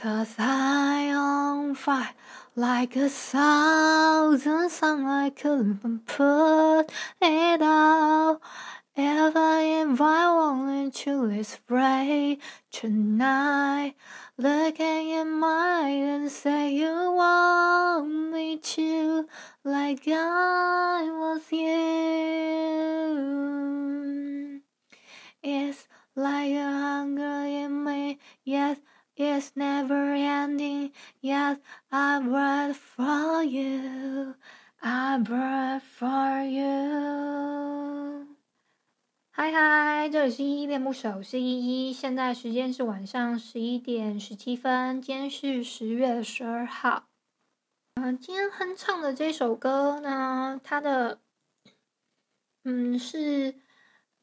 Cause I on fire like a thousand suns, I couldn't put it out. If I invite only to this way tonight, looking in my eyes and say you want me to, like I was you. It's like a hunger in me, yes, it's never ending. Yes, I brought for you, I brought for you. 嗨嗨，这里是依依恋不舍，我是依依。现在时间是晚上十一点十七分，今天是十月十二号。嗯、今天哼唱的这首歌呢，它的嗯是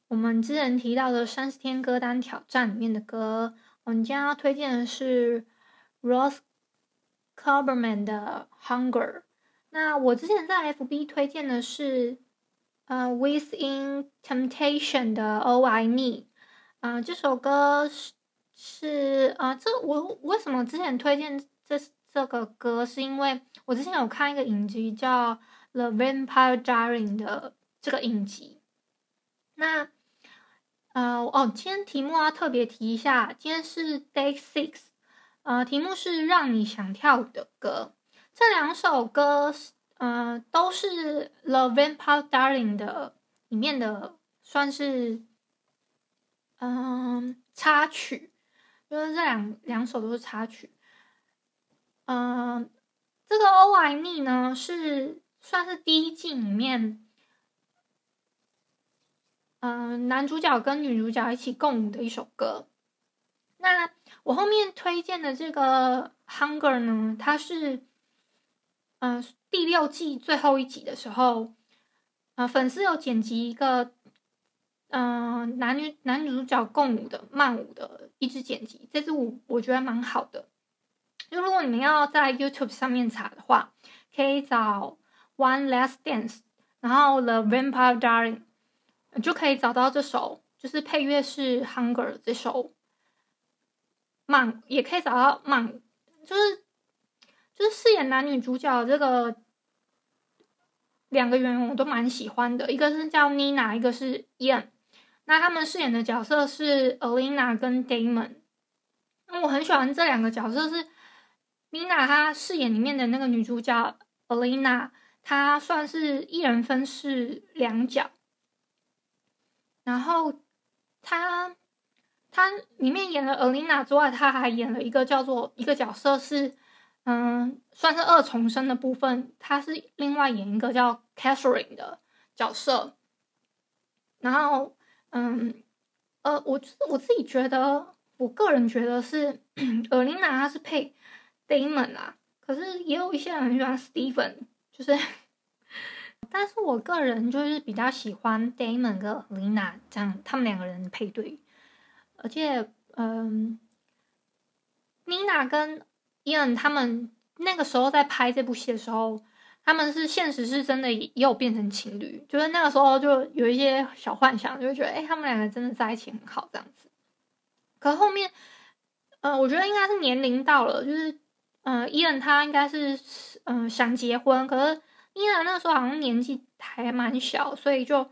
我们之前提到的三十天歌单挑战里面的歌。我们今天要推荐的是 Ross Coberman 的《Hunger》。那我之前在 FB 推荐的是。呃、，Within Temptation 的 All I Need，啊、这首歌是是啊这我为什么之前推荐这这个歌，是因为我之前有看一个影集叫《The Vampire Diaries》的这个影集。那呃哦，今天题目要特别提一下，今天是 Day Six，呃，题目是让你想跳舞的歌，这两首歌。嗯、呃，都是《The Vampire Darling》的里面的，算是嗯、插曲，就是这两两首都是插曲。嗯、这个《All I Me》呢是算是第一季里面，嗯、男主角跟女主角一起共舞的一首歌。那我后面推荐的这个《Hunger》呢，它是。嗯、第六季最后一集的时候，呃，粉丝有剪辑一个，嗯、男女男主角共舞的慢舞的一支剪辑，这支舞我觉得蛮好的。就如果你们要在 YouTube 上面查的话，可以找 One Last Dance，然后 The Vampire Darling 就可以找到这首，就是配乐是 Hunger 这首满，也可以找到满，就是。就是饰演男女主角这个两个演员我都蛮喜欢的，一个是叫 Nina，一个是 Ian。那他们饰演的角色是 Alina 跟 Damon。那我很喜欢这两个角色，是 Nina 她饰演里面的那个女主角 Alina，她算是一人分饰两角。然后他他里面演了 Alina 之外，他还演了一个叫做一个角色是。嗯，算是二重生的部分，他是另外演一个叫 Catherine 的角色。然后，嗯，呃，我我自己觉得，我个人觉得是 Alina 她是配 Damon 啊，可是也有一些人喜欢 Steven，就是，但是我个人就是比较喜欢 Damon 跟 Lina 这样他们两个人配对，而且，嗯，Nina 跟 Ian 他们那个时候在拍这部戏的时候，他们是现实是真的也有变成情侣，就是那个时候就有一些小幻想，就觉得哎、他们两个真的在一起很好这样子。可后面，呃，我觉得应该是年龄到了，就是呃，Ian 他应该是嗯、呃、想结婚，可是 Ian 那时候好像年纪还蛮小，所以就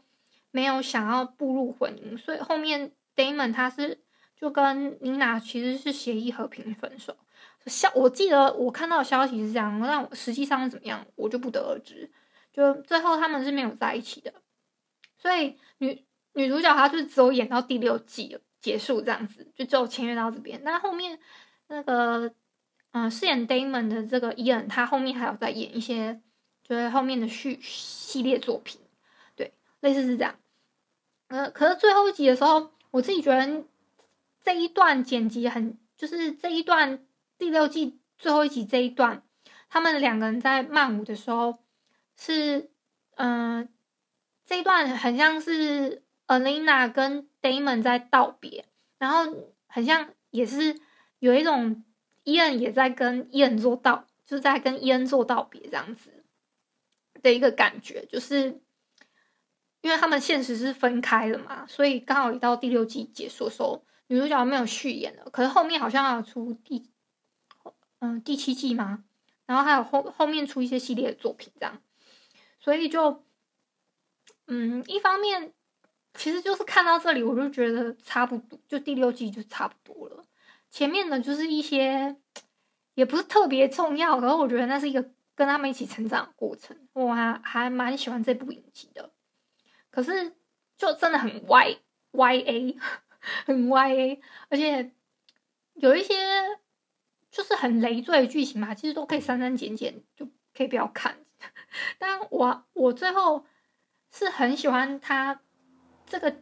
没有想要步入婚姻，所以后面 Damon 他是就跟 Nina 其实是协议和平分手。消，我记得我看到的消息是这样，但实际上是怎么样，我就不得而知。就最后他们是没有在一起的，所以女女主角她就只有演到第六季结束这样子，就只有签约到这边。那后面那个嗯、饰演 Damon 的这个伊恩他后面还有在演一些，就是后面的续系列作品，对，类似是这样。呃，可是最后一集的时候，我自己觉得这一段剪辑很，就是这一段。第六季最后一集这一段，他们两个人在慢舞的时候，是嗯、这一段很像是 Alina 跟 Damon 在道别，然后很像也是有一种伊恩也在跟伊恩做道，就是在跟伊恩做道别这样子的一个感觉，就是因为他们现实是分开了嘛，所以刚好一到第六季结束的时候，女主角没有续演了，可是后面好像要出第。嗯第七季嘛，然后还有后后面出一些系列的作品这样，所以就嗯一方面其实就是看到这里我就觉得差不多，就第六季就差不多了，前面的就是一些也不是特别重要，可是我觉得那是一个跟他们一起成长的过程，我还还蛮喜欢这部影集的，可是就真的很 Y Y A。很歪、A，，而且有一些就是很累赘的剧情嘛，其实都可以删删减减，就可以不要看。但我我最后是很喜欢他这个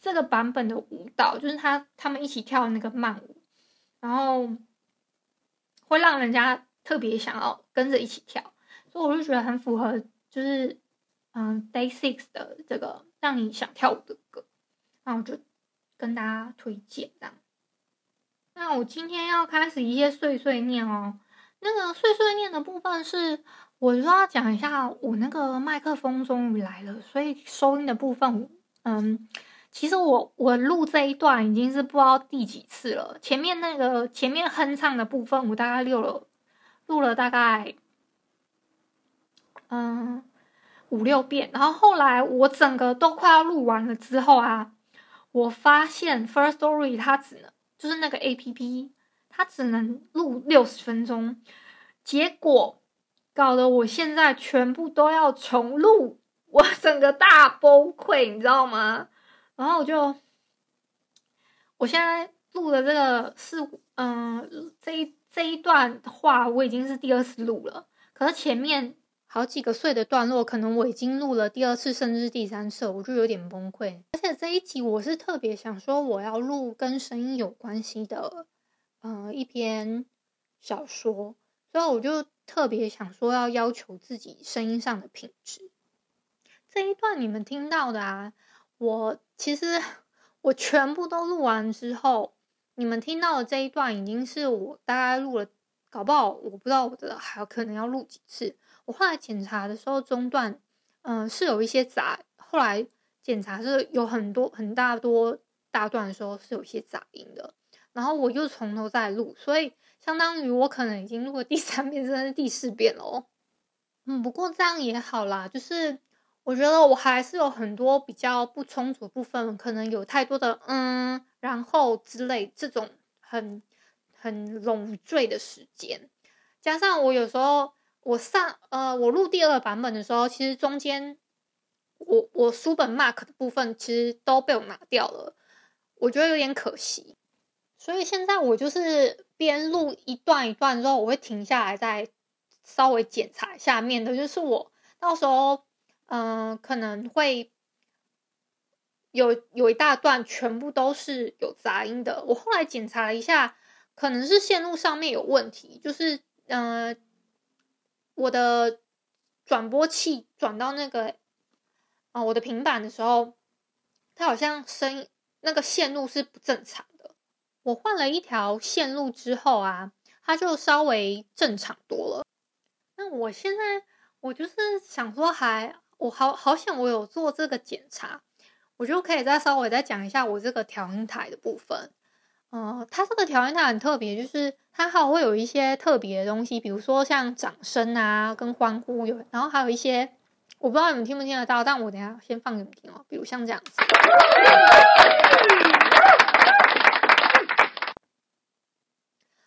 这个版本的舞蹈，就是他他们一起跳那个慢舞，然后会让人家特别想要跟着一起跳，所以我就觉得很符合，就是嗯，Day Six 的这个让你想跳舞的歌，那我就。跟大家推荐这样，那我今天要开始一些碎碎念哦。那个碎碎念的部分是，我就要讲一下，我那个麦克风终于来了，所以收音的部分，嗯，其实我我录这一段已经是不知道第几次了。前面那个前面哼唱的部分，我大概录了录了大概嗯五六遍，然后后来我整个都快要录完了之后啊。我发现 First Story 它只能就是那个 APP，它只能录六十分钟，结果搞得我现在全部都要重录，我整个大崩溃，你知道吗？然后我就，我现在录的这个是，嗯、这一这一段话我已经是第二次录了，可是前面。好几个碎的段落，可能我已经录了第二次，甚至第三次，我就有点崩溃。而且这一集我是特别想说，我要录跟声音有关系的，呃，一篇小说，所以我就特别想说要要求自己声音上的品质。这一段你们听到的啊，我其实 我全部都录完之后，你们听到的这一段已经是我大概录了，搞不好我不知道我的还有可能要录几次。我后来检查的时候中断，嗯、是有一些杂。后来检查是有很多很大多大段的时候是有一些杂音的，然后我又从头再录，所以相当于我可能已经录了第三遍，甚至第四遍了。嗯，不过这样也好啦，就是我觉得我还是有很多比较不充足的部分，可能有太多的嗯，然后之类这种很很冗赘的时间，加上我有时候。我上呃，我录第二版本的时候，其实中间我我书本 mark 的部分其实都被我拿掉了，我觉得有点可惜。所以现在我就是边录一段一段之后，我会停下来再稍微检查下面的，就是我到时候嗯、可能会有有一大段全部都是有杂音的。我后来检查了一下，可能是线路上面有问题，就是嗯。呃我的转播器转到那个啊、我的平板的时候，它好像声音那个线路是不正常的。我换了一条线路之后啊，它就稍微正常多了。那我现在我就是想说，还我好好想我有做这个检查，我就可以再稍微再讲一下我这个调音台的部分。嗯、它这个调音台很特别，就是它还会有一些特别的东西，比如说像掌声啊，跟欢呼有，然后还有一些我不知道你们听不听得到，但我等下先放给你们听哦，比如像这样子，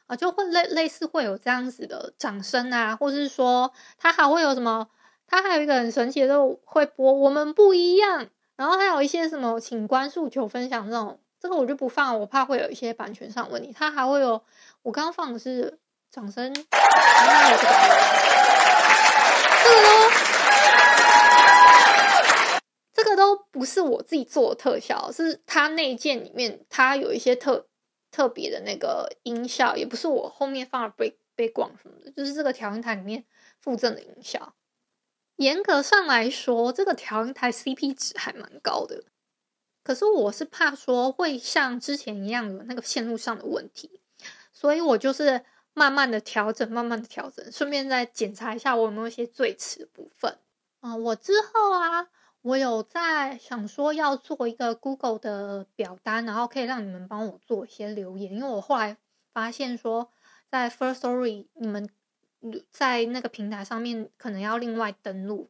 啊，就会类类似会有这样子的掌声啊，或是说它还会有什么，它还有一个很神奇的，就会播我们不一样，然后还有一些什么请关诉求分享这种。这个我就不放，我怕会有一些版权上问题。它还会有，我刚刚放的是掌声，这个都，这个都不是我自己做的特效，是它内建里面它有一些特特别的那个音效，也不是我后面放了 break background 什么的，就是这个调音台里面附赠的音效。严格上来说，这个调音台 CP 值还蛮高的。可是我是怕说会像之前一样有那个线路上的问题，所以我就是慢慢的调整，慢慢的调整，顺便再检查一下我有没有一些最迟的部分。啊、我之后啊，我有在想说要做一个 Google 的表单，然后可以让你们帮我做一些留言，因为我后来发现说在 First Story 你们在那个平台上面可能要另外登录，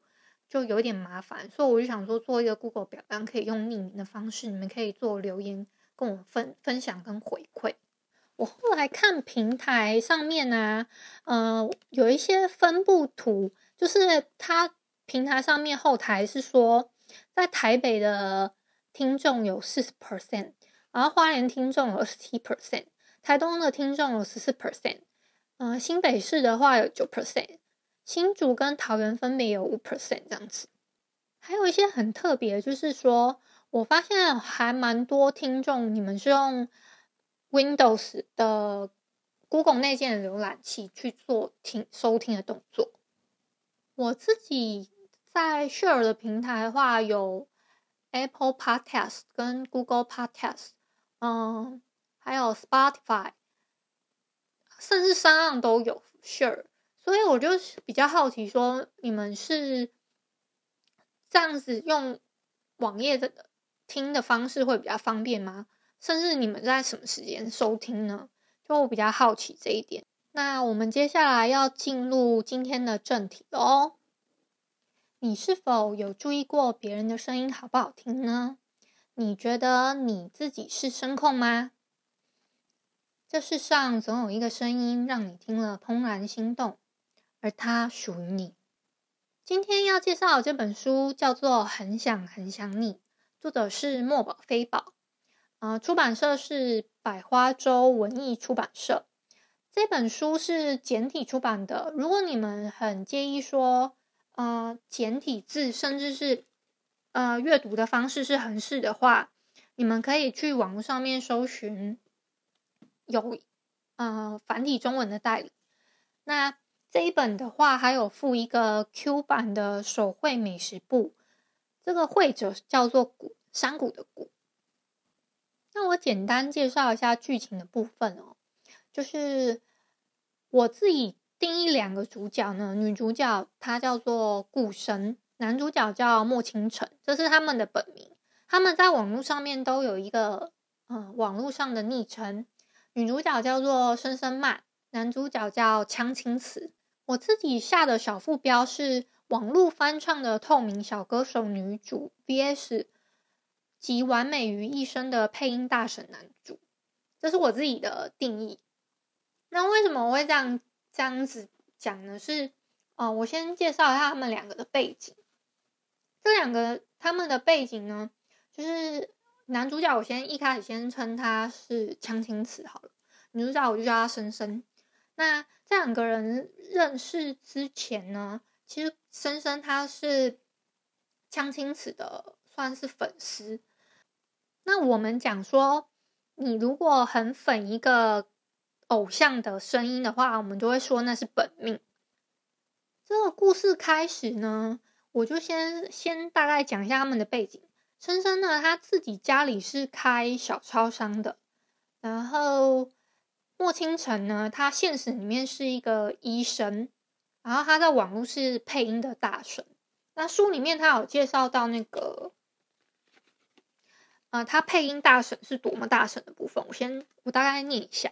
就有点麻烦，所以我就想说做一个 Google 表单，可以用匿名的方式，你们可以做留言跟我分分享跟回馈。我后来看平台上面呢、啊，呃，有一些分布图，就是它平台上面后台是说，在台北的听众有四十 percent，然后花莲听众有十七 percent。台东的听众有十四 percent，嗯，新北市的话有九 percent，新竹跟桃园分别有五 percent 这样子。还有一些很特别，就是说我发现还蛮多听众，你们是用 Windows 的 Google 内建浏览器去做听收听的动作。我自己在 Share 的平台的话，有 Apple Podcast 跟 Google Podcast，嗯。还有 Spotify，甚至三岸都有 Share，所以我就比较好奇，说你们是这样子用网页的听的方式会比较方便吗？甚至你们在什么时间收听呢？就我比较好奇这一点。那我们接下来要进入今天的正题哦。你是否有注意过别人的声音好不好听呢？你觉得你自己是声控吗？这世上总有一个声音让你听了怦然心动，而它属于你。今天要介绍的这本书叫做《很想很想你》，作者是墨宝飞宝，呃，出版社是百花洲文艺出版社。这本书是简体出版的，如果你们很介意说，呃，简体字甚至是呃阅读的方式是横式的话，你们可以去网络上面搜寻。有，呃，繁体中文的代理。那这一本的话，还有附一个 Q 版的手绘美食簿。这个绘者叫做谷山谷的谷。那我简单介绍一下剧情的部分哦。就是我自己定义两个主角呢，女主角她叫做顾生，男主角叫莫倾城，这是他们的本名。他们在网络上面都有一个，呃，网络上的昵称。女主角叫做声声慢，男主角叫江青瓷。我自己下的小副标是网络翻唱的透明小歌手女主 VS 集完美于一身的配音大神男主，这是我自己的定义。那为什么我会这样这样子讲呢？是哦、我先介绍一下他们两个的背景。这两个他们的背景呢，就是。男主角，我先一开始先称他是江青瓷好了。女主角我就叫他深深。那这两个人认识之前呢，其实深深他是江青瓷的，算是粉丝。那我们讲说，你如果很粉一个偶像的声音的话，我们就会说那是本命。这个故事开始呢，我就先先大概讲一下他们的背景。琛琛呢，他自己家里是开小超商的，然后莫清城呢，他现实里面是一个医生，然后他在网络是配音的大神。那书里面他有介绍到那个，呃，他配音大神是多么大神的部分，我先我大概念一下，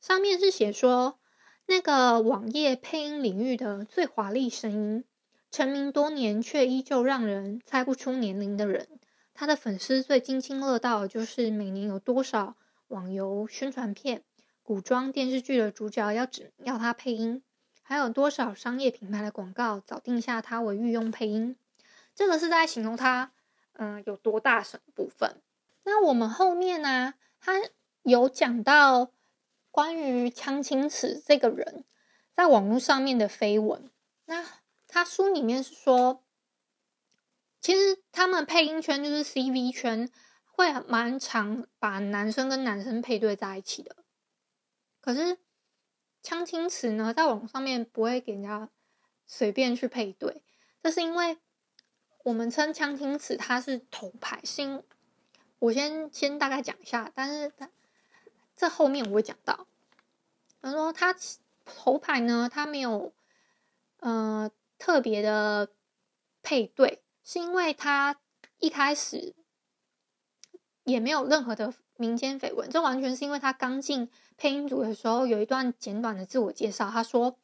上面是写说那个网页配音领域的最华丽声音。成名多年却依旧让人猜不出年龄的人，他的粉丝最津津乐道就是每年有多少网游宣传片、古装电视剧的主角要指要他配音，还有多少商业品牌的广告早定下他为御用配音。这个是在形容他，嗯、有多大神的部分。那我们后面呢、他有讲到关于江青瓷这个人在网络上面的绯闻，那。他书里面是说，其实他们配音圈就是 CV 圈，会蛮常把男生跟男生配对在一起的。可是江青瓷呢，在网上面不会给人家随便去配对，这是因为我们称江青瓷他是头牌，是因我先先大概讲一下，但是他这后面我会讲到。他说他头牌呢，他没有，呃。特别的配对，是因为他一开始也没有任何的民间绯闻，这完全是因为他刚进配音组的时候，有一段简短的自我介绍，他说：“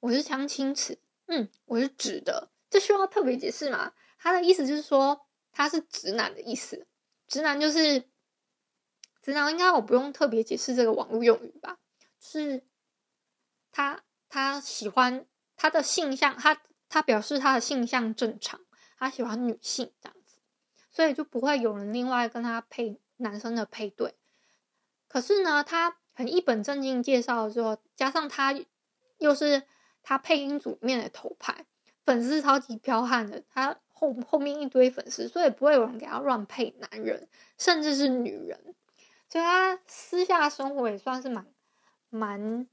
我是江青瓷，嗯，我是直的，这需要特别解释吗？”他的意思就是说他是直男的意思，直男就是直男，应该我不用特别解释这个网络用语吧？是他他喜欢他的性向，他他表示他的性向正常，他喜欢女性这样子，所以就不会有人另外跟他配男生的配对。可是呢，他很一本正经介绍的时候，加上他又是他配音组里面的头牌，粉丝超级彪悍的，他后后面一堆粉丝，所以不会有人给他乱配男人，甚至是女人。所以他私下生活也算是蛮蛮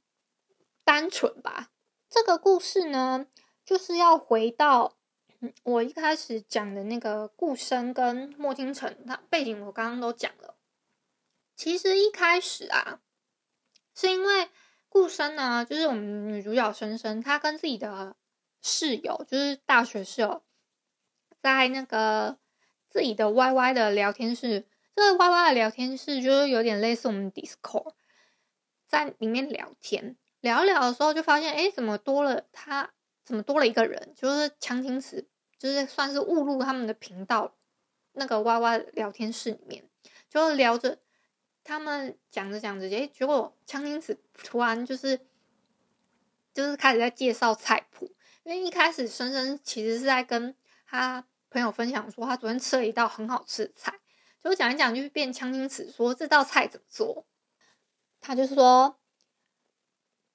单纯吧。这个故事呢，就是要回到我一开始讲的那个顾生跟莫金城，他背景我刚刚都讲了。其实一开始啊，是因为顾生呢，就是我们女主角生生，她跟自己的室友，就是大学室友，在那个自己的 YY 的聊天室，这个 YY 的聊天室就是有点类似我们 Discord，在里面聊天，聊聊的时候就发现，哎，怎么多了他，怎么多了一个人，就是江青瓷，就是算是误入他们的频道，那个 YY 聊天室里面，就聊着。他们讲着讲着，诶，结果江青瓷突然就是就是开始在介绍菜谱，因为一开始生生其实是在跟他朋友分享说他昨天吃了一道很好吃的菜，就讲一讲就变江青瓷说这道菜怎么做，他就是说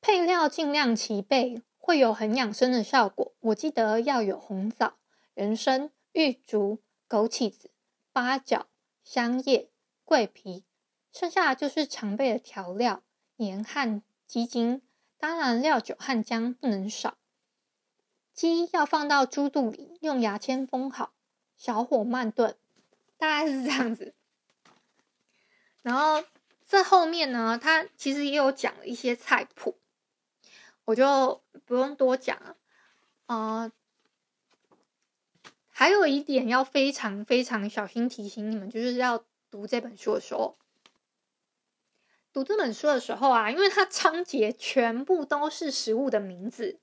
配料尽量齐备，会有很养生的效果。我记得要有红枣、人参、玉竹、枸杞子、八角、香叶、桂皮。剩下就是常备的调料，盐和鸡精，当然料酒和姜不能少。鸡要放到猪肚里，用牙签封好，小火慢炖，大概是这样子。然后这后面呢，它其实也有讲了一些菜谱，我就不用多讲了。呃，还有一点要非常非常小心提醒你们，就是要读这本书的时候。读这本书的时候啊，因为它章节全部都是食物的名字，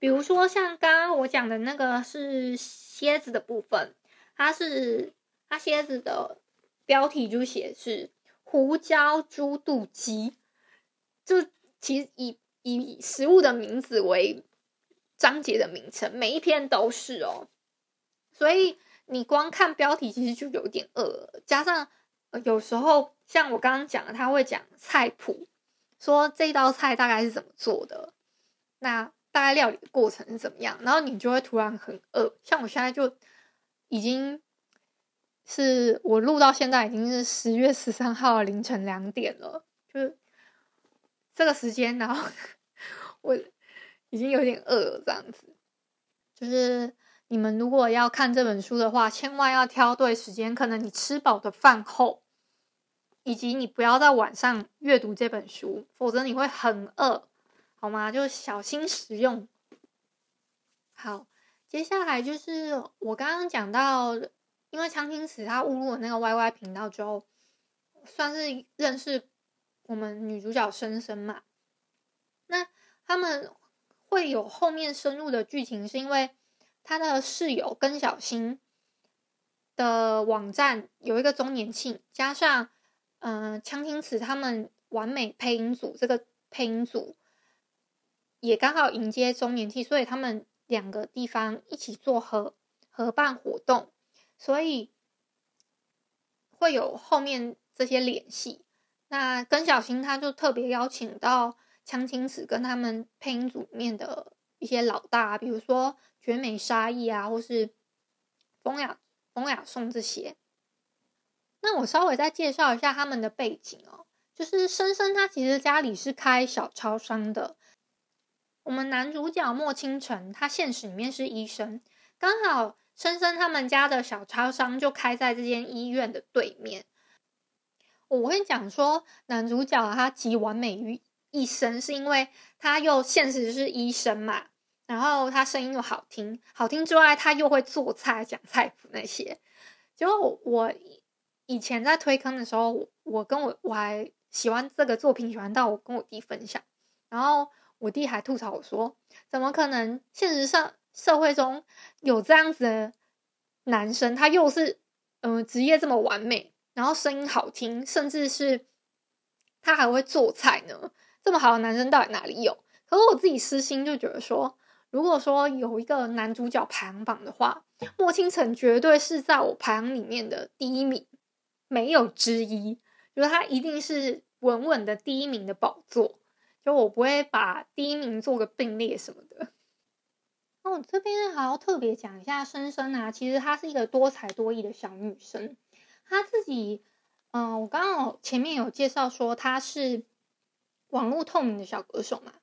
比如说像刚刚我讲的那个是蝎子的部分，它是它蝎子的标题就写是胡椒猪肚鸡，就其实以以食物的名字为章节的名称，每一篇都是哦，所以你光看标题其实就有点饿，加上。有时候像我刚刚讲的，他会讲菜谱，说这道菜大概是怎么做的，那大概料理的过程是怎么样，然后你就会突然很饿。像我现在就已经是我录到现在已经是十月十三号凌晨两点了，这个时间，然后我已经有点饿了，这样子。就是你们如果要看这本书的话，千万要挑对时间，可能你吃饱的饭后。以及你不要在晚上阅读这本书，否则你会很饿，好吗？就小心食用。好，接下来就是我刚刚讲到，因为江青瓷他误入了那个 YY 频道之后，算是认识我们女主角生生嘛。那他们会有后面深入的剧情，是因为他的室友跟小新的网站有一个周年庆，加上。嗯、呃，江青瓷他们完美配音组这个配音组也刚好迎接周年庆，所以他们两个地方一起做合合办活动，所以会有后面这些联系。那跟小新他就特别邀请到江青瓷跟他们配音组里面的一些老大，比如说绝美沙溢啊，或是风雅风雅颂这些。那我稍微再介绍一下他们的背景哦，就是生生他其实家里是开小超商的。我们男主角莫倾城，他现实里面是医生，刚好生生他们家的小超商就开在这间医院的对面。我会讲说男主角他集完美于一身，是因为他又现实是医生嘛，然后他声音又好听，好听之外他又会做菜、讲菜谱那些。结果我。以前在推坑的时候，我跟我我还喜欢这个作品，喜欢到我跟我弟分享，然后我弟还吐槽我说：“怎么可能？现实上社会中有这样子的男生，他又是嗯、职业这么完美，然后声音好听，甚至是他还会做菜呢？这么好的男生到底哪里有？”可是我自己私心就觉得说，如果说有一个男主角排行榜的话，莫清城绝对是在我排行里面的第一名，没有之一。觉得他一定是稳稳的第一名的宝座，就我不会把第一名做个并列什么的。那我这边还要特别讲一下深深啊，其实她是一个多才多艺的小女生。他自己，嗯、我刚刚前面有介绍说他是网络透明的小歌手嘛，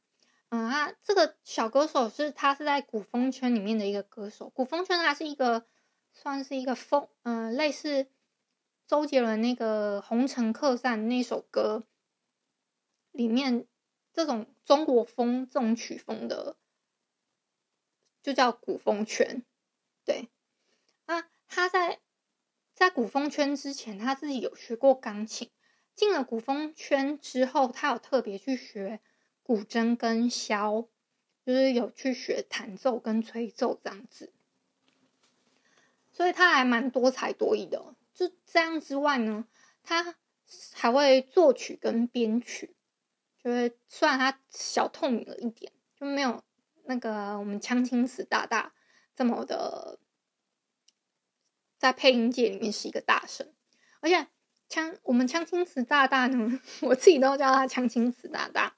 嗯，他这个小歌手是他是在古风圈里面的一个歌手，古风圈它是一个算是一个风，嗯、呃，类似。周杰伦那个《红尘客栈》那首歌里面，这种中国风这种曲风的，就叫古风圈。对，古风圈之前，他自己有学过钢琴。进了古风圈之后，他有特别去学古筝跟箫，就是有去学弹奏跟吹奏这样子。所以他还蛮多才多艺的。就这样之外呢，他还会作曲跟编曲，就是虽然他小透明了一点，就没有那个我们锵青瓷大大这么的，在配音界里面是一个大神。而且枪我们枪青瓷大大呢，我自己都叫他枪青瓷大大，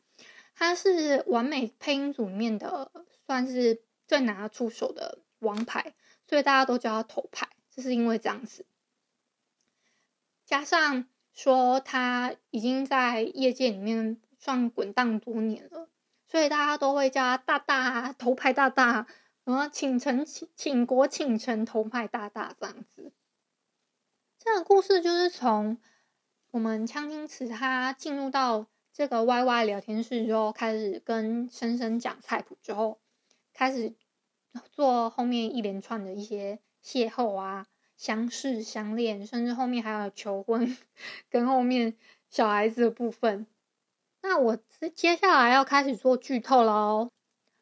他是完美配音组里面的算是最拿得出手的王牌，所以大家都叫他头牌，就是因为这样子。加上说他已经在业界里面算滚荡多年了，所以大家都会叫他大大头牌大大，然后倾城倾国倾城头牌大大这样子。这个故事就是从我们锵青瓷他进入到这个 YY 聊天室之后，开始跟生生讲菜谱之后，开始做后面一连串的一些邂逅啊。相识、相恋，甚至后面还有求婚，跟后面小孩子的部分。那我接下来要开始做剧透了哦。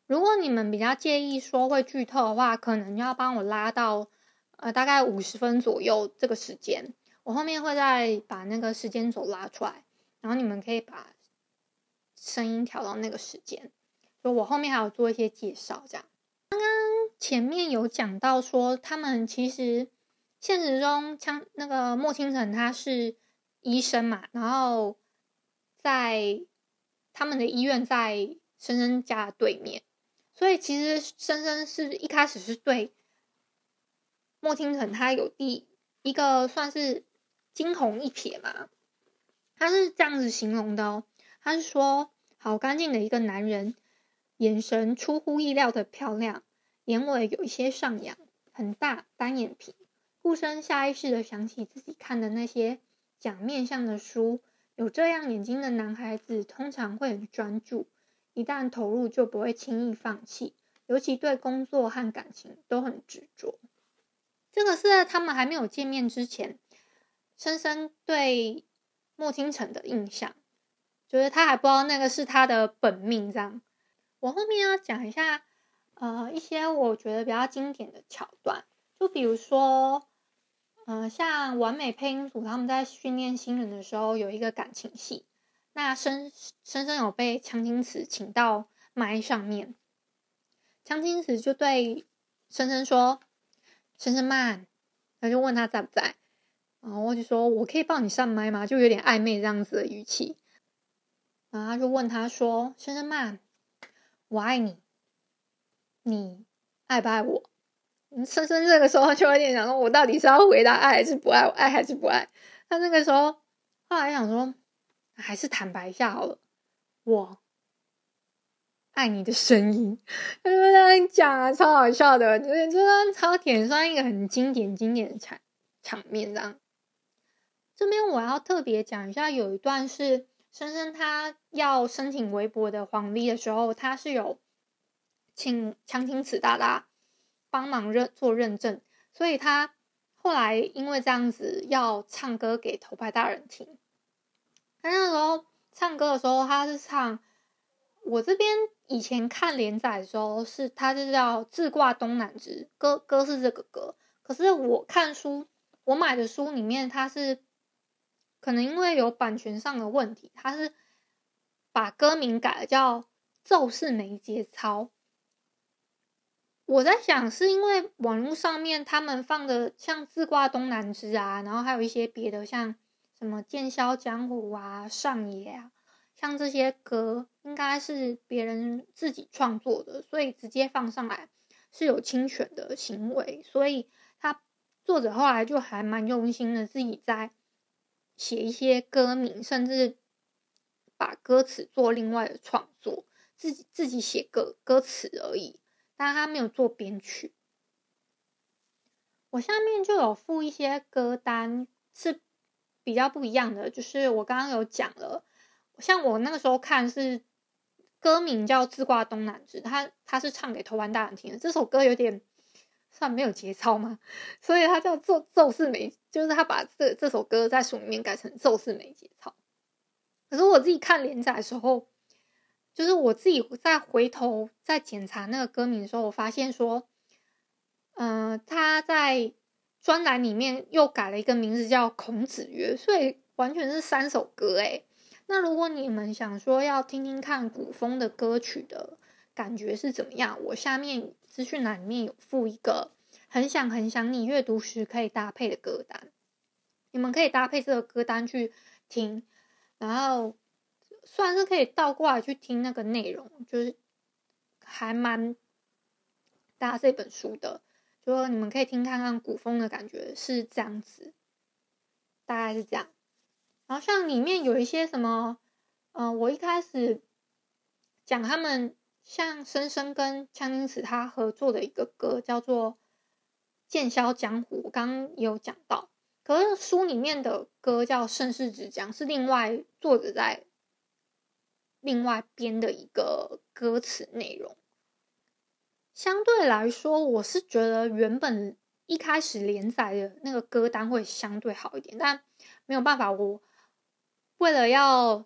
如果你们比较介意说会剧透的话，可能要帮我拉到呃大概五十分左右这个时间。我后面会再把那个时间轴拉出来，然后你们可以把声音调到那个时间。就我后面还有做一些介绍，这样。刚刚前面有讲到说，他们其实。现实中，像那个莫清城他是医生嘛，然后在他们的医院在深深家对面，所以其实生生是一开始是对莫清城他有第一个算是惊鸿一瞥嘛，他是这样子形容的哦，他是说好干净的一个男人，眼神出乎意料的漂亮，眼尾有一些上扬，很大单眼皮。顾生下意识的想起自己看的那些讲面相的书，有这样眼睛的男孩子通常会很专注，一旦投入就不会轻易放弃，尤其对工作和感情都很执着。这个是在他们还没有见面之前，深深对莫倾城的印象，就是他还不知道那个是他的本命。这样，我后面要讲一下，呃，一些我觉得比较经典的桥段，就比如说。嗯、呃，像完美配音组他们在训练新人的时候有一个感情戏，那深深深有被锵青瓷请到麦上面，锵青瓷就对深深说：“深深慢。”他就问他在不在，然后我就说：“我可以抱你上麦吗？”就有点暧昧这样子的语气，然后他就问他说：“深深慢，我爱你，你爱不爱我？”深深这个时候就有点想说，我到底是要回答爱还是不爱？我爱还是不爱？他那个时候后来想说，还是坦白一下好了，我爱你的声音。他就这样讲啊，超好笑的，就是真的超甜，算一个很经典经典的场场面这样。这边我要特别讲一下，有一段是生生他要申请微博的黄历的时候，他是有请强青瓷大大。帮忙认做认证，所以他后来因为这样子要唱歌给头牌大人听，他那时候唱歌的时候，他是唱我这边以前看连载的时候是，他是叫自挂东南枝，歌歌是这个歌。可是我看书，我买的书里面，他是可能因为有版权上的问题，他是把歌名改了，叫《骤是没节操》。我在想，是因为网络上面他们放的像自挂东南枝啊，然后还有一些别的，像什么剑萧江湖啊、上野啊，像这些歌，应该是别人自己创作的，所以直接放上来是有侵权的行为。所以他作者后来就还蛮用心的，自己在写一些歌名，甚至把歌词做另外的创作，自己自己写歌歌词而已。但他没有做编曲，我下面就有附一些歌单是比较不一样的，就是我刚刚有讲了，像我那个时候看是歌名叫《自挂东南枝》，他他是唱给头班大人听的，这首歌有点算没有节操嘛，所以他叫做《骤是没》，就是他把这这首歌在书里面改成《骤是没节操》，可是我自己看连载的时候。就是我自己在回头再检查那个歌名的时候，我发现说，嗯、他在专栏里面又改了一个名字叫《孔子曰》，所以完全是三首歌诶。那如果你们想说要听听看古风的歌曲的感觉是怎么样，我下面资讯栏里面有附一个很想很想你阅读时可以搭配的歌单，你们可以搭配这个歌单去听，然后。算是可以倒过来去听那个内容，就是还蛮搭这本书的，说你们可以听看看古风的感觉是这样子，大概是这样。然后像里面有一些什么，嗯、呃，我一开始讲他们像深深跟江青子他合作的一个歌叫做《剑萧江湖》，我刚刚有讲到，可是书里面的歌叫《盛世之江》，是另外作者在。另外编的一个歌词内容，相对来说，我是觉得原本一开始连载的那个歌单会相对好一点，但没有办法，我为了要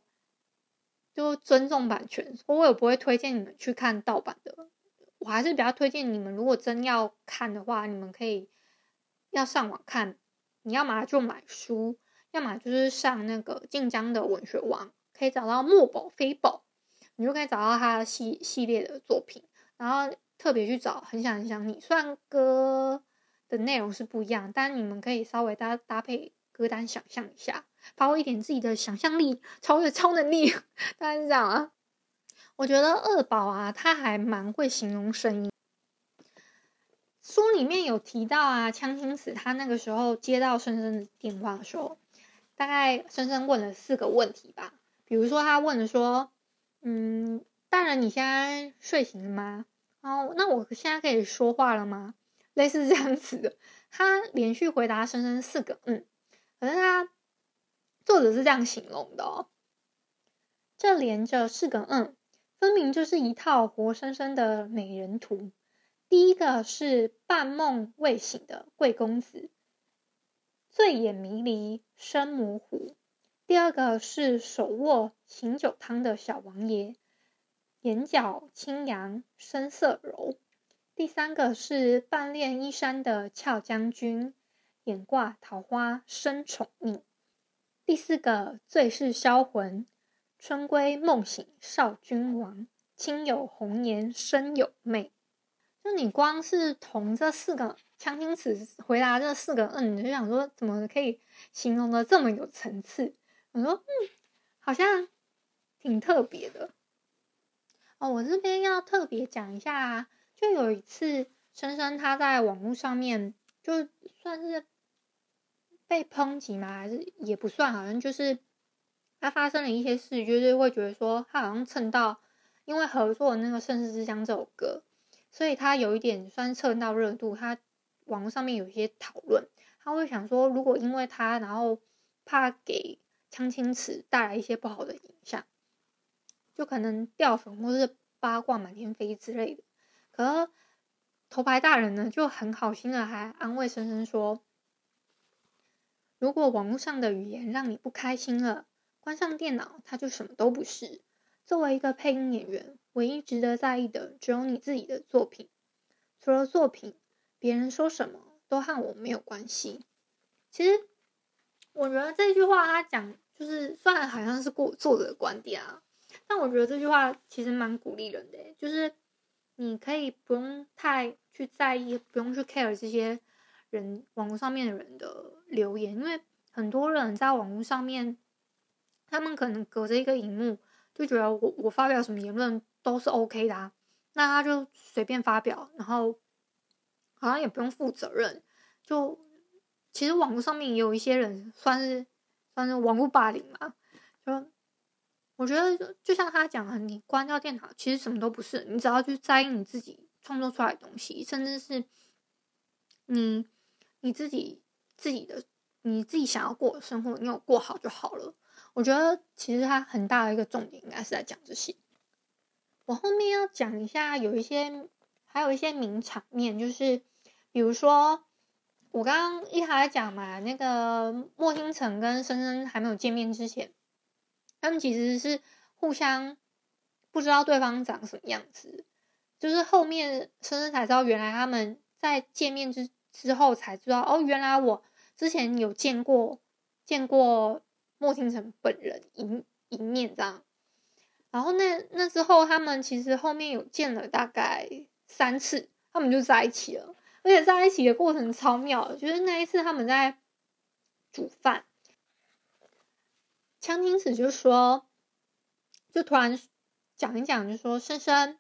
就尊重版权，我也不会推荐你们去看盗版的。我还是比较推荐你们，如果真要看的话，你们可以要上网看，你要么就买书，要么就是上那个晋江的文学网。可以找到墨宝非宝，你就可以找到他系系列的作品，然后特别去找很想很想你。虽然歌的内容是不一样，但你们可以稍微搭搭配歌单，想象一下，发挥一点自己的想象力，超越超能力，大概是这样啊。我觉得二宝啊，他还蛮会形容声音。书里面有提到啊，枪青子他那个时候接到深深的电话的时候，大概深深问了四个问题吧。比如说，他问了说：“嗯，大人，你现在睡醒了吗？哦，那我现在可以说话了吗？”类似这样子的，他连续回答生生四个“嗯”，可是他作者是这样形容的哦，这连着四个“嗯”，分明就是一套活生生的美人图。第一个是半梦未醒的贵公子，醉眼迷离，身模糊。第二个是手握醒酒汤的小王爷，眼角轻扬，声色柔。第三个是半恋衣衫的俏将军，眼挂桃花生宠溺。第四个最是销魂，春归梦醒少君王，轻有红颜深有媚。就你光是同这四个江青子回答这四个嗯，你就想说怎么可以形容的这么有层次？我说，嗯，好像挺特别的哦。我这边要特别讲一下，就有一次，深深他在网络上面就算是被抨击嘛，还是也不算，好像就是他发生了一些事，就是会觉得说他好像蹭到，因为合作那个《盛世之乡》这首歌，所以他有一点算蹭到热度。他网络上面有一些讨论，他会想说，如果因为他，然后怕给。江青子带来一些不好的影响，就可能掉粉或是八卦满天飞之类的。可头牌大人呢，就很好心的还安慰生生说：“如果网络上的语言让你不开心了，关上电脑，他就什么都不是。作为一个配音演员，唯一值得在意的只有你自己的作品。除了作品，别人说什么都和我没有关系。其实，我觉得这句话他讲，就是虽然好像是过作者的观点啊，但我觉得这句话其实蛮鼓励人的。就是你可以不用太去在意，不用去 care 这些人网络上面的人的留言，因为很多人在网络上面，他们可能隔着一个荧幕就觉得我我发表什么言论都是 OK 的。那他就随便发表，然后好像也不用负责任。就其实网络上面也有一些人算是算是网络霸凌嘛。就我觉得就，像他讲的，你关掉电脑，其实什么都不是。你只要去在意你自己创作出来的东西，甚至是你你自己自己的你自己想要过的生活，你有过好就好了。我觉得其实他很大的一个重点应该是在讲这些。我后面要讲一下，有一些，还有一些名场面，就是比如说，我刚刚一开始讲嘛，那个莫星辰跟深深还没有见面之前，他们其实是互相不知道对方长什么样子，就是后面深深才知道，原来他们在见面之之后才知道，哦，原来我之前有见过见过莫清城本人一一面这样。然后那那之后，他们其实后面有见了大概三次，他们就在一起了，而且在一起的过程超妙，就是那一次他们在煮饭，江青子就说，就突然讲一讲，就说深深，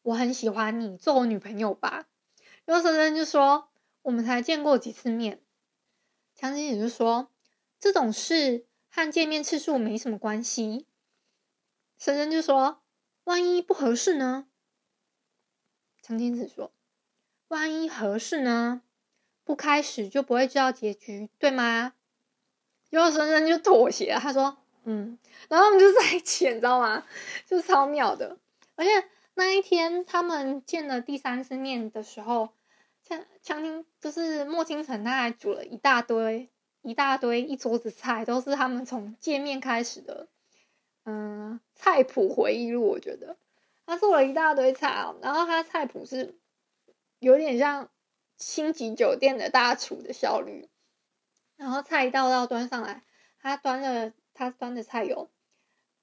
我很喜欢你，做我女朋友吧。然后深深就说，我们才见过几次面，江青子就说，这种事和见面次数没什么关系。深深就说：“万一不合适呢？”长青子说：“万一合适呢？不开始就不会知道结局，对吗？”然后深深就妥协了，他说：“嗯。”然后他们就在一起，你知道吗？就超妙的。而且那一天他们见了第三次面的时候，像强青就是莫清城，他还煮了一大堆、一大堆、一桌子菜，都是他们从见面开始的。嗯，菜谱回忆录，我觉得他做了一大堆菜哦，然后他菜谱是有点像星级酒店的大厨的效率。然后菜一道道端上来，他端的他端的菜有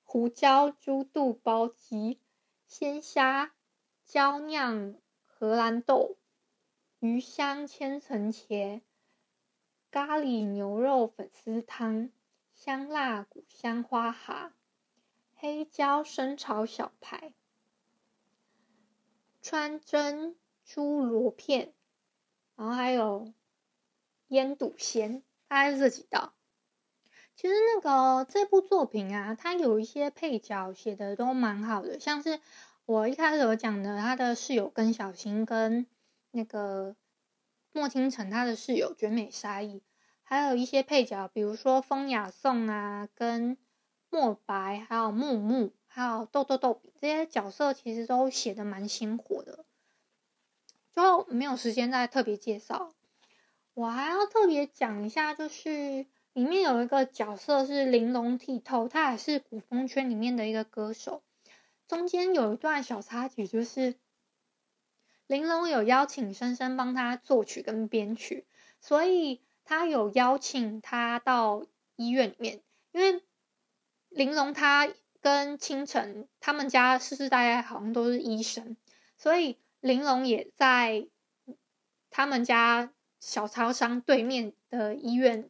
胡椒猪肚包鸡、鲜虾椒酿荷兰豆、鱼香千层茄、咖喱牛肉粉丝汤、香辣古香花蛤。黑椒生炒小排、川蒸猪螺片，然后还有腌笃鲜，大概是这几道。其实那个这部作品啊，它有一些配角写的都蛮好的，像是我一开始有讲的，他的室友跟小新跟那个莫清城他的室友绝美沙溢，还有一些配角，比如说风雅颂啊跟。墨白，还有木木，还有豆豆豆比这些角色，其实都写的蛮鲜活的，就没有时间再特别介绍。我还要特别讲一下，就是里面有一个角色是玲珑剔透，他也是古风圈里面的一个歌手。中间有一段小插曲，就是玲珑有邀请深深帮他作曲跟编曲，所以他有邀请他到医院里面，因为。玲珑他跟清晨他们家世世代代好像都是医生，所以玲珑也在他们家小超商对面的医院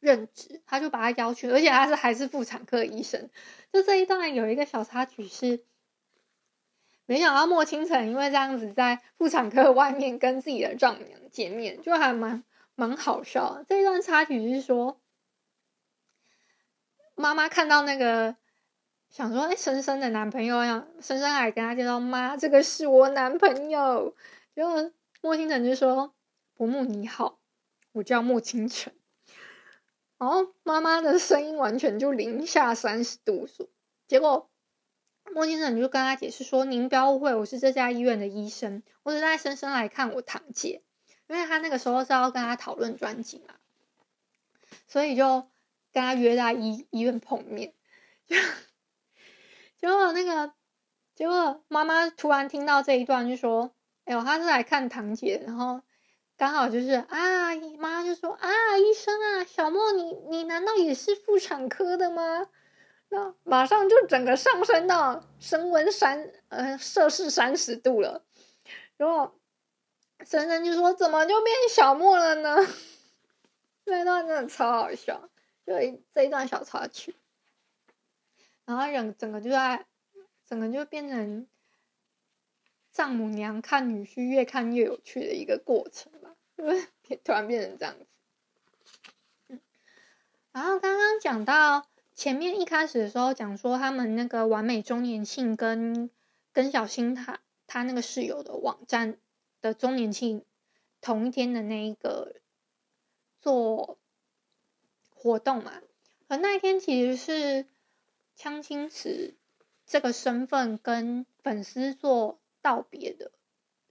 任职，他就把他邀去，而且他是还是妇产科医生。就这一段有一个小插曲是，没想到莫清城因为这样子在妇产科外面跟自己的丈母娘见面，就还蛮蛮好笑。这一段插曲是说。妈妈看到那个，想说：“哎，深深的男朋友呀！”深深还跟他介绍：“妈，这个是我男朋友。”结果莫清城就说：“伯母你好，我叫莫清城。”然后妈妈的声音完全就零下三十度，结果莫清城就跟他解释说：“您不要误会，我是这家医院的医生，我只带深深来看我堂姐，因为他那个时候是要跟他讨论专辑嘛，所以就。”跟他约在医医院碰面，就结果那个结果妈妈突然听到这一段就说：“哎呦，他是来看堂姐。”然后刚好就是啊，妈妈就说：“啊，医生啊，小莫你你难道也是妇产科的吗？”那马上就整个上升到升温三呃摄氏三十度了，然后深深就说：“怎么就变小莫了呢？” 这一段真的超好笑，就这一段小插曲，然后整整个就在，整个就变成丈母娘看女婿越看越有趣的一个过程，突然变成这样子。然后刚刚讲到前面一开始的时候讲说他们那个完美周年庆跟跟小新他他那个室友的网站的周年庆同一天的那一个。做活动嘛，而那一天其实是锵清池这个身份跟粉丝做道别的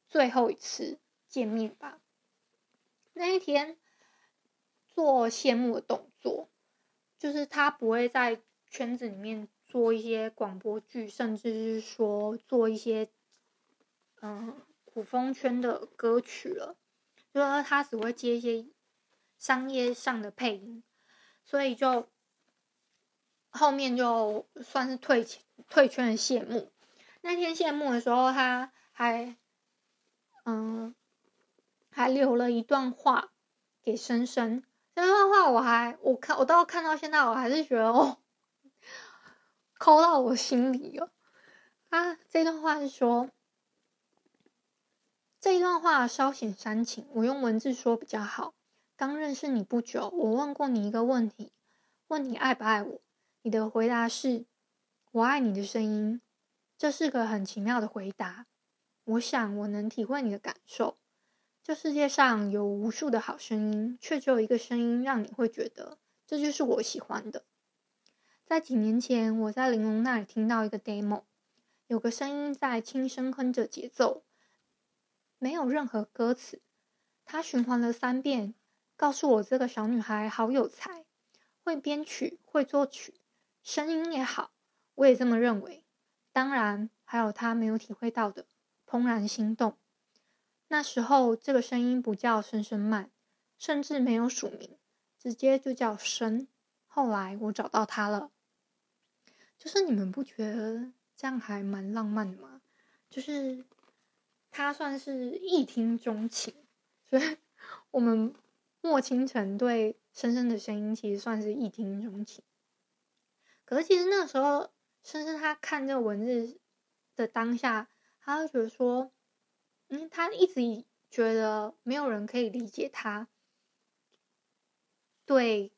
最后一次见面吧。那一天做谢幕的动作，就是他不会在圈子里面做一些广播剧，甚至是说做一些嗯古风圈的歌曲了，就是他只会接一些。商业上的配音，所以就后面就算是退退圈的谢幕。那天谢幕的时候，他还嗯还留了一段话给深深。这段话我还我看我到看到现在，我还是觉得哦，抠到我心里了。啊这段话是说，这一段话稍显煽情，我用文字说比较好。刚认识你不久，我问过你一个问题，问你爱不爱我？你的回答是“我爱你的声音”，这是个很奇妙的回答。我想我能体会你的感受。这世界上有无数的好声音，却只有一个声音让你会觉得这就是我喜欢的。在几年前，我在玲珑那里听到一个 demo，有个声音在轻声哼着节奏，没有任何歌词，它循环了三遍。告诉我这个小女孩好有才，会编曲，会作曲，声音也好，我也这么认为。当然，还有她没有体会到的怦然心动。那时候，这个声音不叫深深慢，甚至没有署名，直接就叫深。后来我找到他了，就是你们不觉得这样还蛮浪漫的吗？就是他算是一听钟情，所以 我们。莫清晨对深深的声音其实算是一听钟情，可是其实那个时候，深深他看这个文字的当下，他会觉得说，嗯，他一直觉得没有人可以理解他对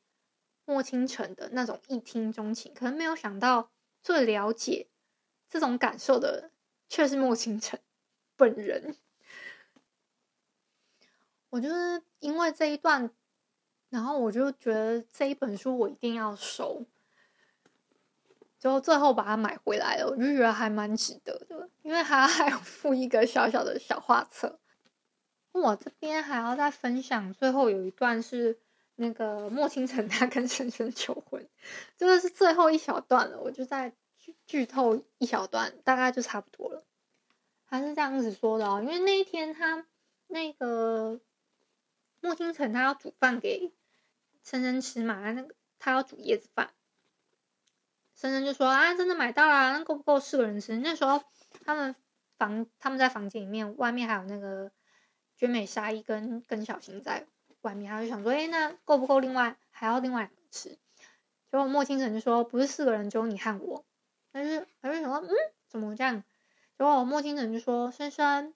莫倾城的那种一听钟情，可能没有想到最了解这种感受的却是莫倾城本人。我就是因为这一段，然后我就觉得这一本书我一定要收，就最后把它买回来了。我就觉得还蛮值得的，因为它还有附一个小小的小画册。我这边还要再分享，最后有一段是那个莫清晨他跟深深求婚，这个是最后一小段了，我就再剧剧透一小段，大概就差不多了。他是这样子说的哦，因为那一天他那个。莫清晨他要煮饭给深深吃嘛，那个他要煮椰子饭，深深就说啊，真的买到啦，那够不够四个人吃？那时候他们房他们在房间里面，外面还有那个绝美沙溢跟跟小新在外面，他就想说，哎，那够不够？另外还要另外两个吃？结果莫清晨就说，不是四个人，只有你和我。但是他就想说，嗯，怎么这样？结果莫清晨就说，深深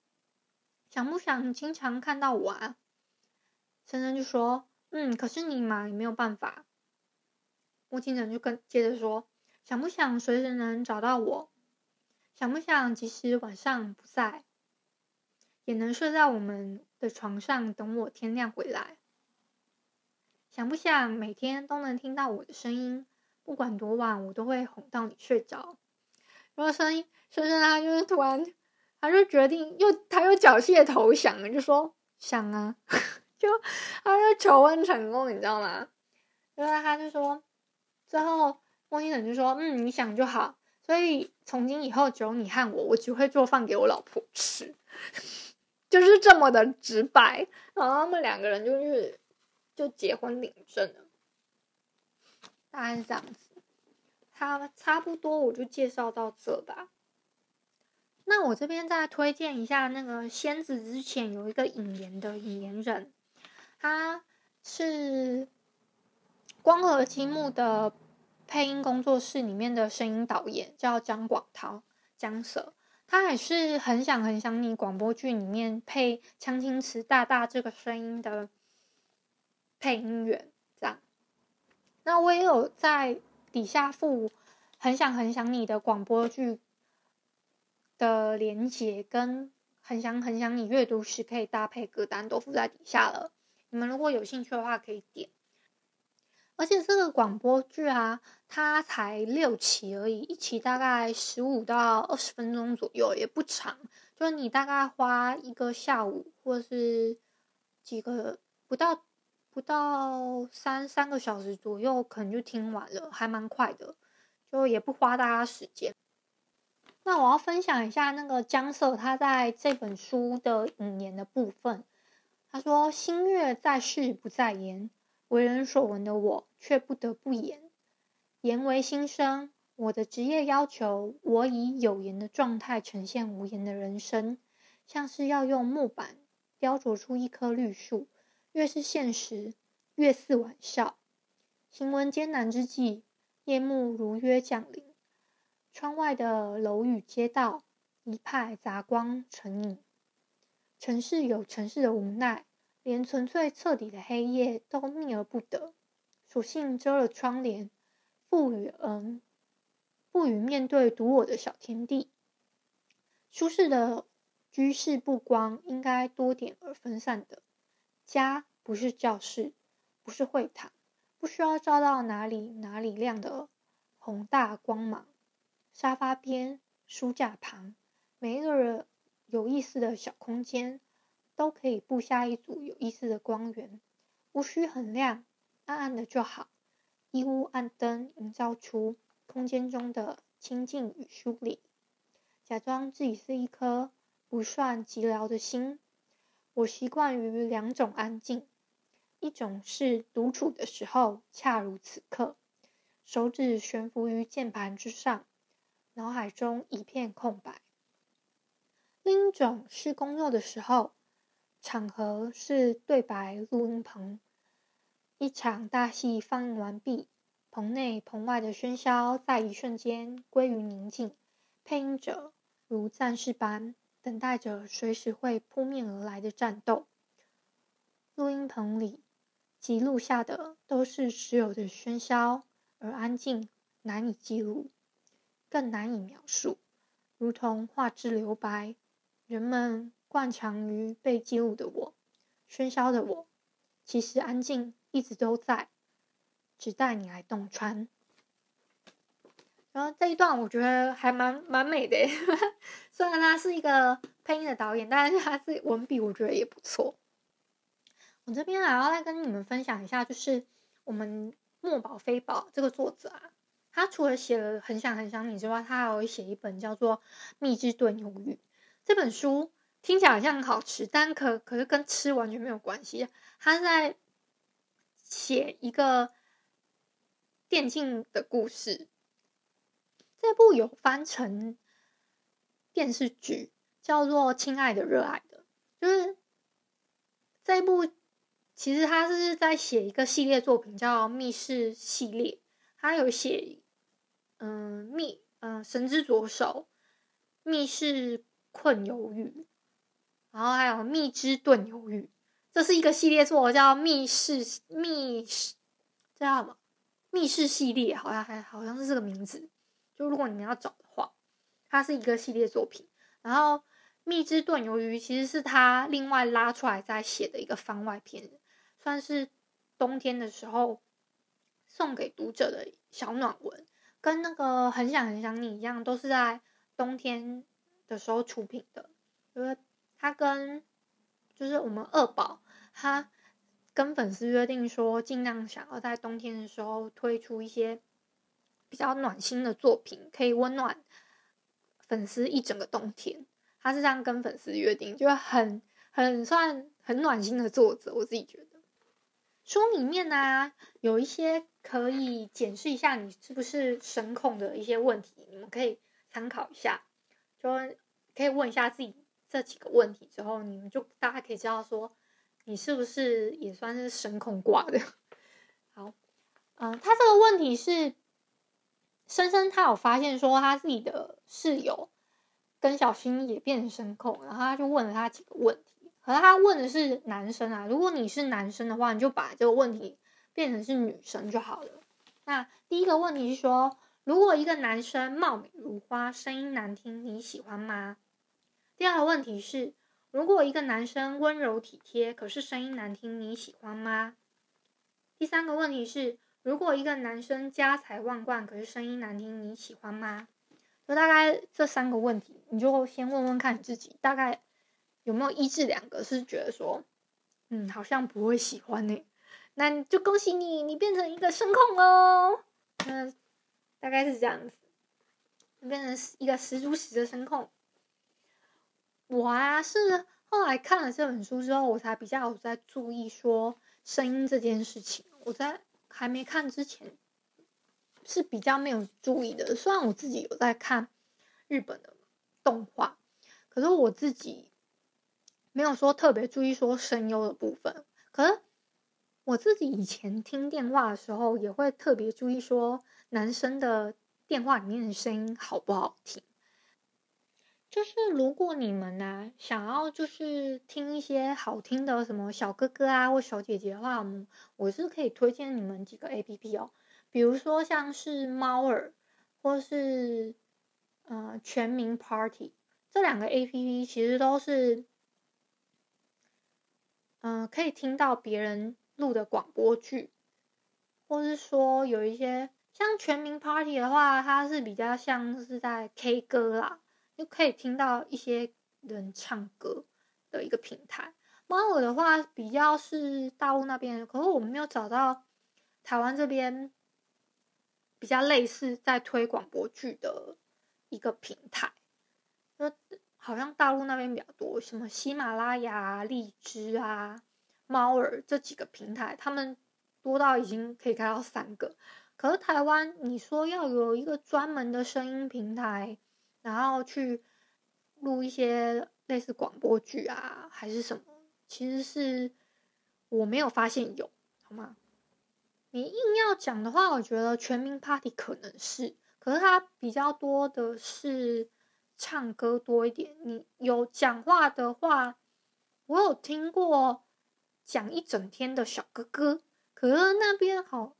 想不想经常看到我啊？深深就说：“嗯，可是你嘛也没有办法。”莫清晨就跟接着说：“想不想随时能找到我？想不想即使晚上不在，也能睡在我们的床上等我天亮回来？想不想每天都能听到我的声音？不管多晚，我都会哄到你睡着。”然后声音深深他就是突然，他就决定又他又缴械投降了，就说：“想啊。”就他就求婚成功，你知道吗？因为他就说之后莫先生就说：“嗯，你想就好。”所以从今以后只有你和我，我只会做饭给我老婆吃，就是这么的直白。然后他们两个人就是就结婚领证了，大概是这样子。差差不多我就介绍到这吧。那我这边再推荐一下那个仙子之前有一个引言的引言人，他是光合积木的配音工作室里面的声音导演，叫张广涛，江舍。他也是很想很想你广播剧里面配江青池大大这个声音的配音员，这样。那我也有在底下附很想很想你的广播剧的连接，跟很想很想你阅读时可以搭配歌单都附在底下了。你们如果有兴趣的话，可以点。而且这个广播剧啊，它才六期而已，一期大概十五到二十分钟左右，也不长。就是你大概花一个下午，或是几个不到不到三三个小时左右，可能就听完了，还蛮快的，就也不花大家时间。那我要分享一下那个姜瑟他在这本书的引言的部分。他说：“心悦在世不在言，为人所闻的我却不得不言。言为心声，我的职业要求我以有言的状态呈现无言的人生，像是要用木板雕琢出一棵绿树，越是现实，越似玩笑。行文艰难之际，夜幕如约降临。”窗外的楼宇街道，一派杂光成影。城市有城市的无奈，连纯粹彻底的黑夜都秘而不得，索性遮了窗帘，赋予嗯，不予面对独我的小天地。舒适的居室布光应该多点而分散的。家不是教室，不是会堂，不需要照到哪里哪里亮的宏大光芒。沙发边、书架旁，每一个人有意思的小空间，都可以布下一组有意思的光源。无需很亮，暗暗的就好。一屋暗灯，营造出空间中的清静与疏离。假装自己是一颗不算寂寥的心。我习惯于两种安静，一种是独处的时候，恰如此刻，手指悬浮于键盘之上。脑海中一片空白。另一种是工作的时候，场合是对白录音棚，一场大戏放映完毕，棚内棚外的喧嚣在一瞬间归于宁静，配音者如战士般等待着随时会扑面而来的战斗。录音棚里记录下的都是持有的喧嚣，而安静难以记录。更难以描述，如同画质留白。人们惯常于被记录的我，喧嚣的我，其实安静一直都在，只待你来洞穿。然后这一段我觉得还蛮蛮美的，虽然他是一个配音的导演，但是他是文笔，我觉得也不错。我这边还要再跟你们分享一下，就是我们墨宝非宝这个作者啊。他除了写了很想很想你之外，他还有写一本叫做《蜜汁炖鱿鱼》。这本书听起来好像很好吃，但可可是跟吃完全没有关系。他在写一个电竞的故事。这部有翻成电视剧，叫做《亲爱的热爱的》，就是这部其实他是在写一个系列作品，叫《密室系列》。他有写。嗯，密嗯，神之左手，密室困鱿鱼，然后还有蜜汁炖鱿鱼，这是一个系列作，叫密室密室，这叫什么？密室系列，好像还好像是这个名字。就如果你们要找的话，它是一个系列作品。然后蜜汁炖鱿鱼其实是他另外拉出来再写的一个番外篇，算是冬天的时候送给读者的小暖文。跟那个很想很想你一样，都是在冬天的时候出品的。因为它跟就是我们二宝，他跟粉丝约定说，尽量想要在冬天的时候推出一些比较暖心的作品，可以温暖粉丝一整个冬天。他是这样跟粉丝约定，就很很算很暖心的作者，我自己觉得。书里面呢、有一些可以检视一下你是不是神控的一些问题，你们可以参考一下，就可以问一下自己这几个问题之后，你们就大概可以知道说，你是不是也算是声控挂的。好，嗯、他这个问题是，深深他有发现说他自己的室友跟小新也变成声控，然后他就问了他几个问题。可是他问的是男生啊，如果你是男生的话，你就把这个问题变成是女生就好了。那第一个问题是说，如果一个男生貌美如花，声音难听，你喜欢吗？第二个问题是，如果一个男生温柔体贴，可是声音难听，你喜欢吗？第三个问题是，如果一个男生家财万贯，可是声音难听，你喜欢吗？就大概这三个问题，你就先问问看你自己，大概。有没有一至两个是觉得说，嗯，好像不会喜欢呢？那就恭喜你，你变成一个声控哦。嗯，大概是这样子，变成一个十足十的声控。我啊，是后来看了这本书之后，我才比较有在注意说声音这件事情。我在还没看之前是比较没有注意的。虽然我自己有在看日本的动画，可是我自己。没有说特别注意说声优的部分，可是我自己以前听电话的时候，也会特别注意说男生的电话里面的声音好不好听。就是如果你们呢、想要就是听一些好听的什么小哥哥啊或小姐姐的话，我是可以推荐你们几个 APP 哦，比如说像是猫耳或是呃全民 Party 这两个 APP，其实都是。嗯、可以听到别人录的广播剧，或是说有一些像全民 Party 的话，它是比较像是在 K 歌啦，就可以听到一些人唱歌的一个平台。猫耳的话比较是大陆那边，可是我们没有找到台湾这边比较类似在推广播剧的一个平台。好像大陆那边比较多，什么喜马拉雅、荔枝啊、猫耳这几个平台，他们多到已经可以开到三个。可是台湾，你说要有一个专门的声音平台，然后去录一些类似广播剧啊，还是什么，其实是我没有发现有，好吗？你硬要讲的话，我觉得全民 Party 可能是，可是它比较多的是。唱歌多一点，你有讲话的话，我有听过讲一整天的小哥哥，可是那边好，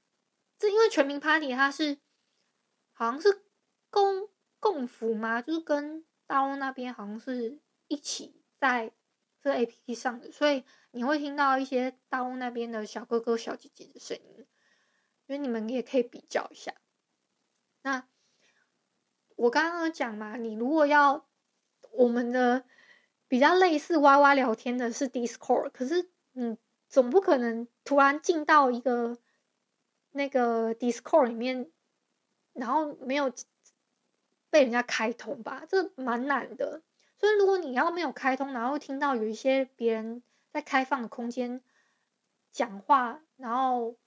这因为全民 Party 它是好像是公共服吗？就是跟大陆那边好像是一起在这 APP 上的，所以你会听到一些大陆那边的小哥哥小姐姐的声音，所以你们也可以比较一下。那。我刚刚讲嘛，你如果要我们的比较类似 YY 聊天的是 Discord，可是你总不可能突然进到一个那个 Discord 里面，然后没有被人家开通吧？这蛮难的。所以如果你要没有开通，然后听到有一些别人在开放的空间讲话，然后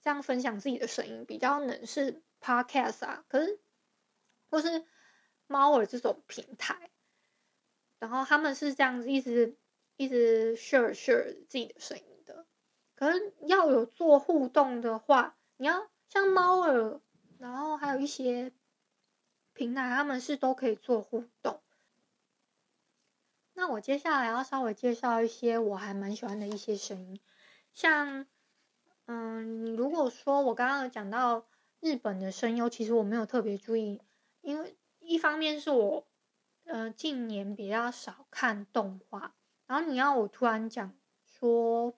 这样分享自己的声音，比较能是 Podcast 啊。可是。或是猫耳这种平台，然后他们是这样子一直一直 share share 自己的声音的。可是要有做互动的话，你要像猫耳，然后还有一些平台，他们是都可以做互动。那我接下来要稍微介绍一些我还蛮喜欢的一些声音，像嗯，你如果说我刚刚有讲到日本的声优，其实我没有特别注意。因为一方面是我，呃，近年比较少看动画，然后你要我突然讲说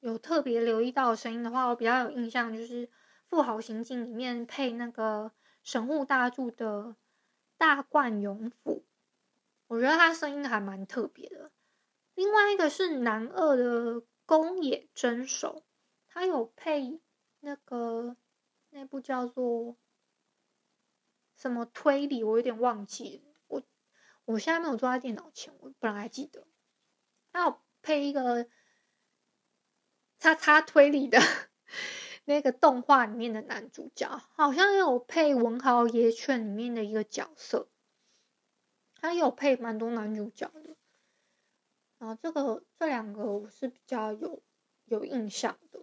有特别留意到的声音的话，我比较有印象就是《富豪行径》里面配那个神户大柱的大贯勇辅，我觉得他声音还蛮特别的。另外一个是男二的宫野真守，他有配那个那部叫做。什么推理，我有点忘记。我我现在没有坐在电脑前，我本来还记得。还有配一个叉叉推理的那个动画里面的男主角，好像有配《文豪野犬》里面的一个角色。他有配蛮多男主角的。然后这个这两个我是比较有有印象的。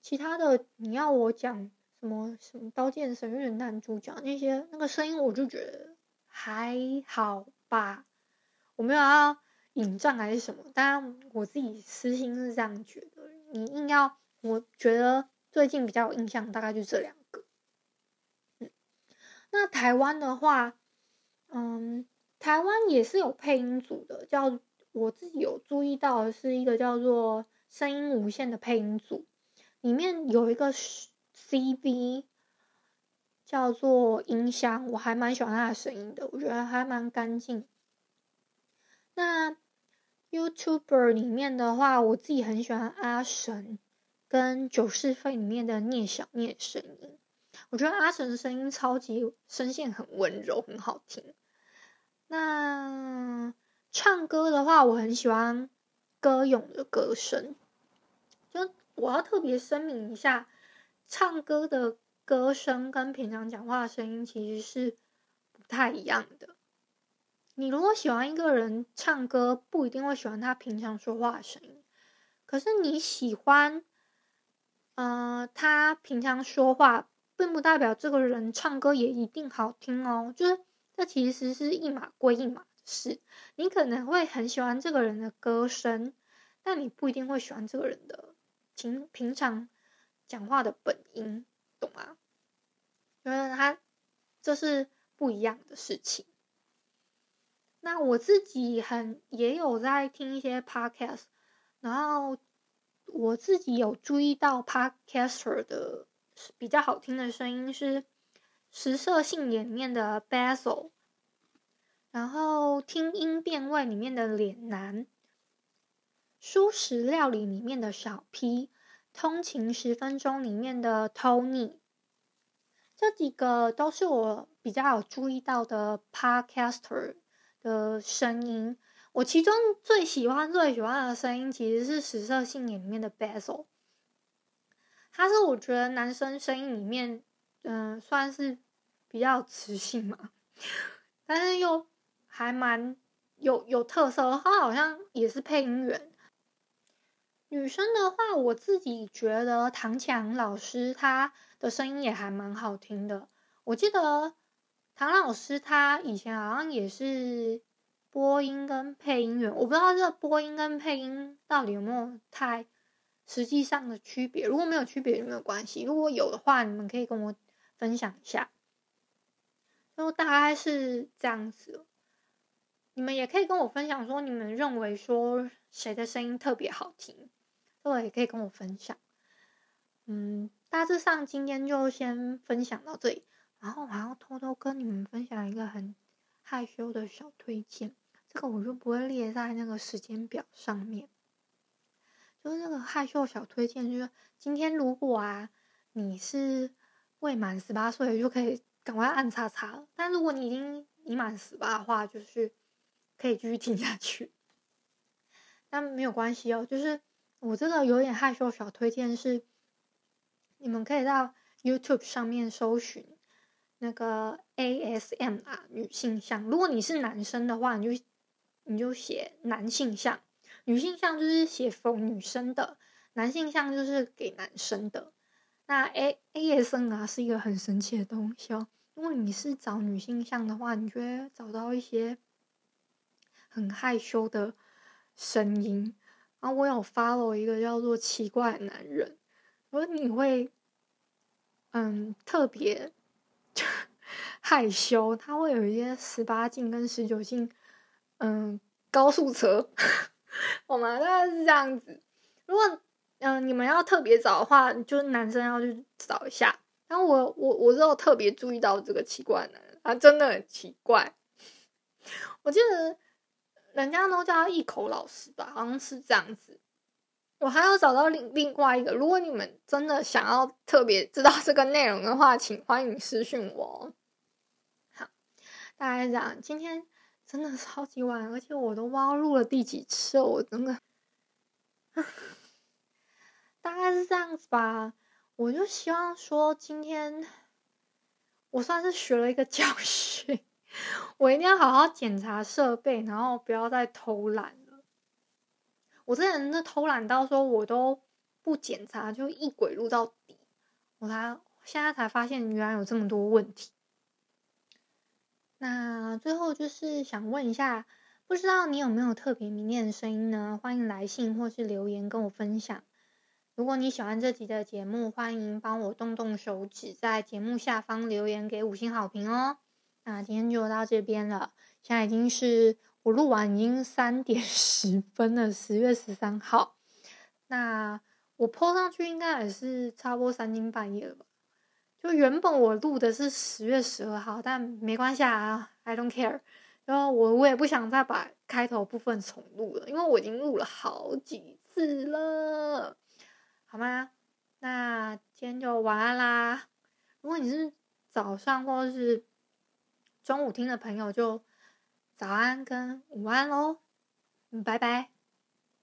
其他的你要我讲什么什么《刀剑神域》的男主角那些那个声音，我就觉得还好吧。我没有要。引战还是什么？当然，我自己私心是这样觉得。你硬要，我觉得最近比较有印象，大概就这两个。嗯，那台湾的话，嗯，台湾也是有配音组的，叫我自己有注意到的是一个叫做“声音无限”的配音组，里面有一个 CV 叫做音箱，我还蛮喜欢他的声音的，我觉得还蛮干净。那 YouTuber 里面的话，我自己很喜欢阿神跟九是会里面的聂小聂声音。我觉得阿神的声音超级声线很温柔，很好听。那唱歌的话，我很喜欢歌咏的歌声。就我要特别声明一下，唱歌的歌声跟平常讲话的声音其实是不太一样的。你如果喜欢一个人唱歌，不一定会喜欢他平常说话的声音。可是你喜欢，呃，他平常说话，并不代表这个人唱歌也一定好听哦。就是这其实是一码归一码的事。你可能会很喜欢这个人的歌声，但你不一定会喜欢这个人的平平常讲话的本音，懂吗？因为他这是不一样的事情。那我自己很也有在听一些 podcast，然后我自己有注意到 podcaster 的比较好听的声音是《食色性也》面的 Basil，然后听音辨位里面的脸男，蔬食料理里面的小 P，通勤十分钟里面的 Tony，这几个都是我比较有注意到的 podcaster。的声音，我其中最喜欢最喜欢的声音其实是《食色性也》里面的 Basil，他是我觉得男生声音里面，嗯、算是比较磁性嘛，但是又还蛮有有特色。他好像也是配音员。女生的话，我自己觉得唐强老师她的声音也还蛮好听的。我记得。唐老师他以前好像也是播音跟配音员，我不知道这播音跟配音到底有没有太实际上的区别。如果没有区别有没有关系，如果有的话，你们可以跟我分享一下。就大概是这样子，你们也可以跟我分享说你们认为说谁的声音特别好听，这个也可以跟我分享。嗯，大致上今天就先分享到这里。然后我还要偷偷跟你们分享一个很害羞的小推荐，这个我就不会列在那个时间表上面。就是那个害羞小推荐，就是今天如果啊你是未满十八岁，就可以赶快按叉叉了。但如果你已经已满十八的话，就是可以继续听下去。但没有关系哦，就是我这个有点害羞小推荐是，你们可以到 YouTube 上面搜寻。那个 ASMR 啊，女性向。如果你是男生的话，你就你就写男性向；女性向就是写 for 女生的，男性向就是给男生的。那 A ASMR 啊是一个很神奇的东西哦。如果你是找女性向的话，你就会找到一些很害羞的声音。然后我有 follow 一个叫做奇怪的男人，而你会嗯特别。害羞，他会有一些十八禁跟十九禁，嗯，高速车，我们大概是这样子。如果嗯你们要特别找的话，就是男生要去找一下。然后我我我之后特别注意到这个奇怪的男人，他真的很奇怪。我记得人家都叫他一口老师吧，好像是这样子。我还要找到另另外一个，如果你们真的想要特别知道这个内容的话，请欢迎私信我。好，大概这样。今天真的超级晚，而且我都不知道录了第几次，我真的，大概是这样子吧。我就希望说，今天我算是学了一个教训，我一定要好好检查设备，然后不要再偷懒了。我这人的偷懒到说，我都不检查，就一轨录到底。我才现在才发现，原来有这么多问题。那最后就是想问一下，不知道你有没有特别迷恋的声音呢？欢迎来信或是留言跟我分享。如果你喜欢这集的节目，欢迎帮我动动手指，在节目下方留言给五星好评哦。那今天就到这边了，现在已经是我录完已经三点十分了，十月十三号。那我 po 上去应该也是差不多三更半夜了吧？就原本我录的是十月十二号，但没关系啊，I don't care。然后我我也不想再把开头部分重录了，因为我已经录了好几次了。好吗？那今天就晚安啦。如果你是早上或者是中午听的朋友，就早安跟午安喽。嗯，拜拜。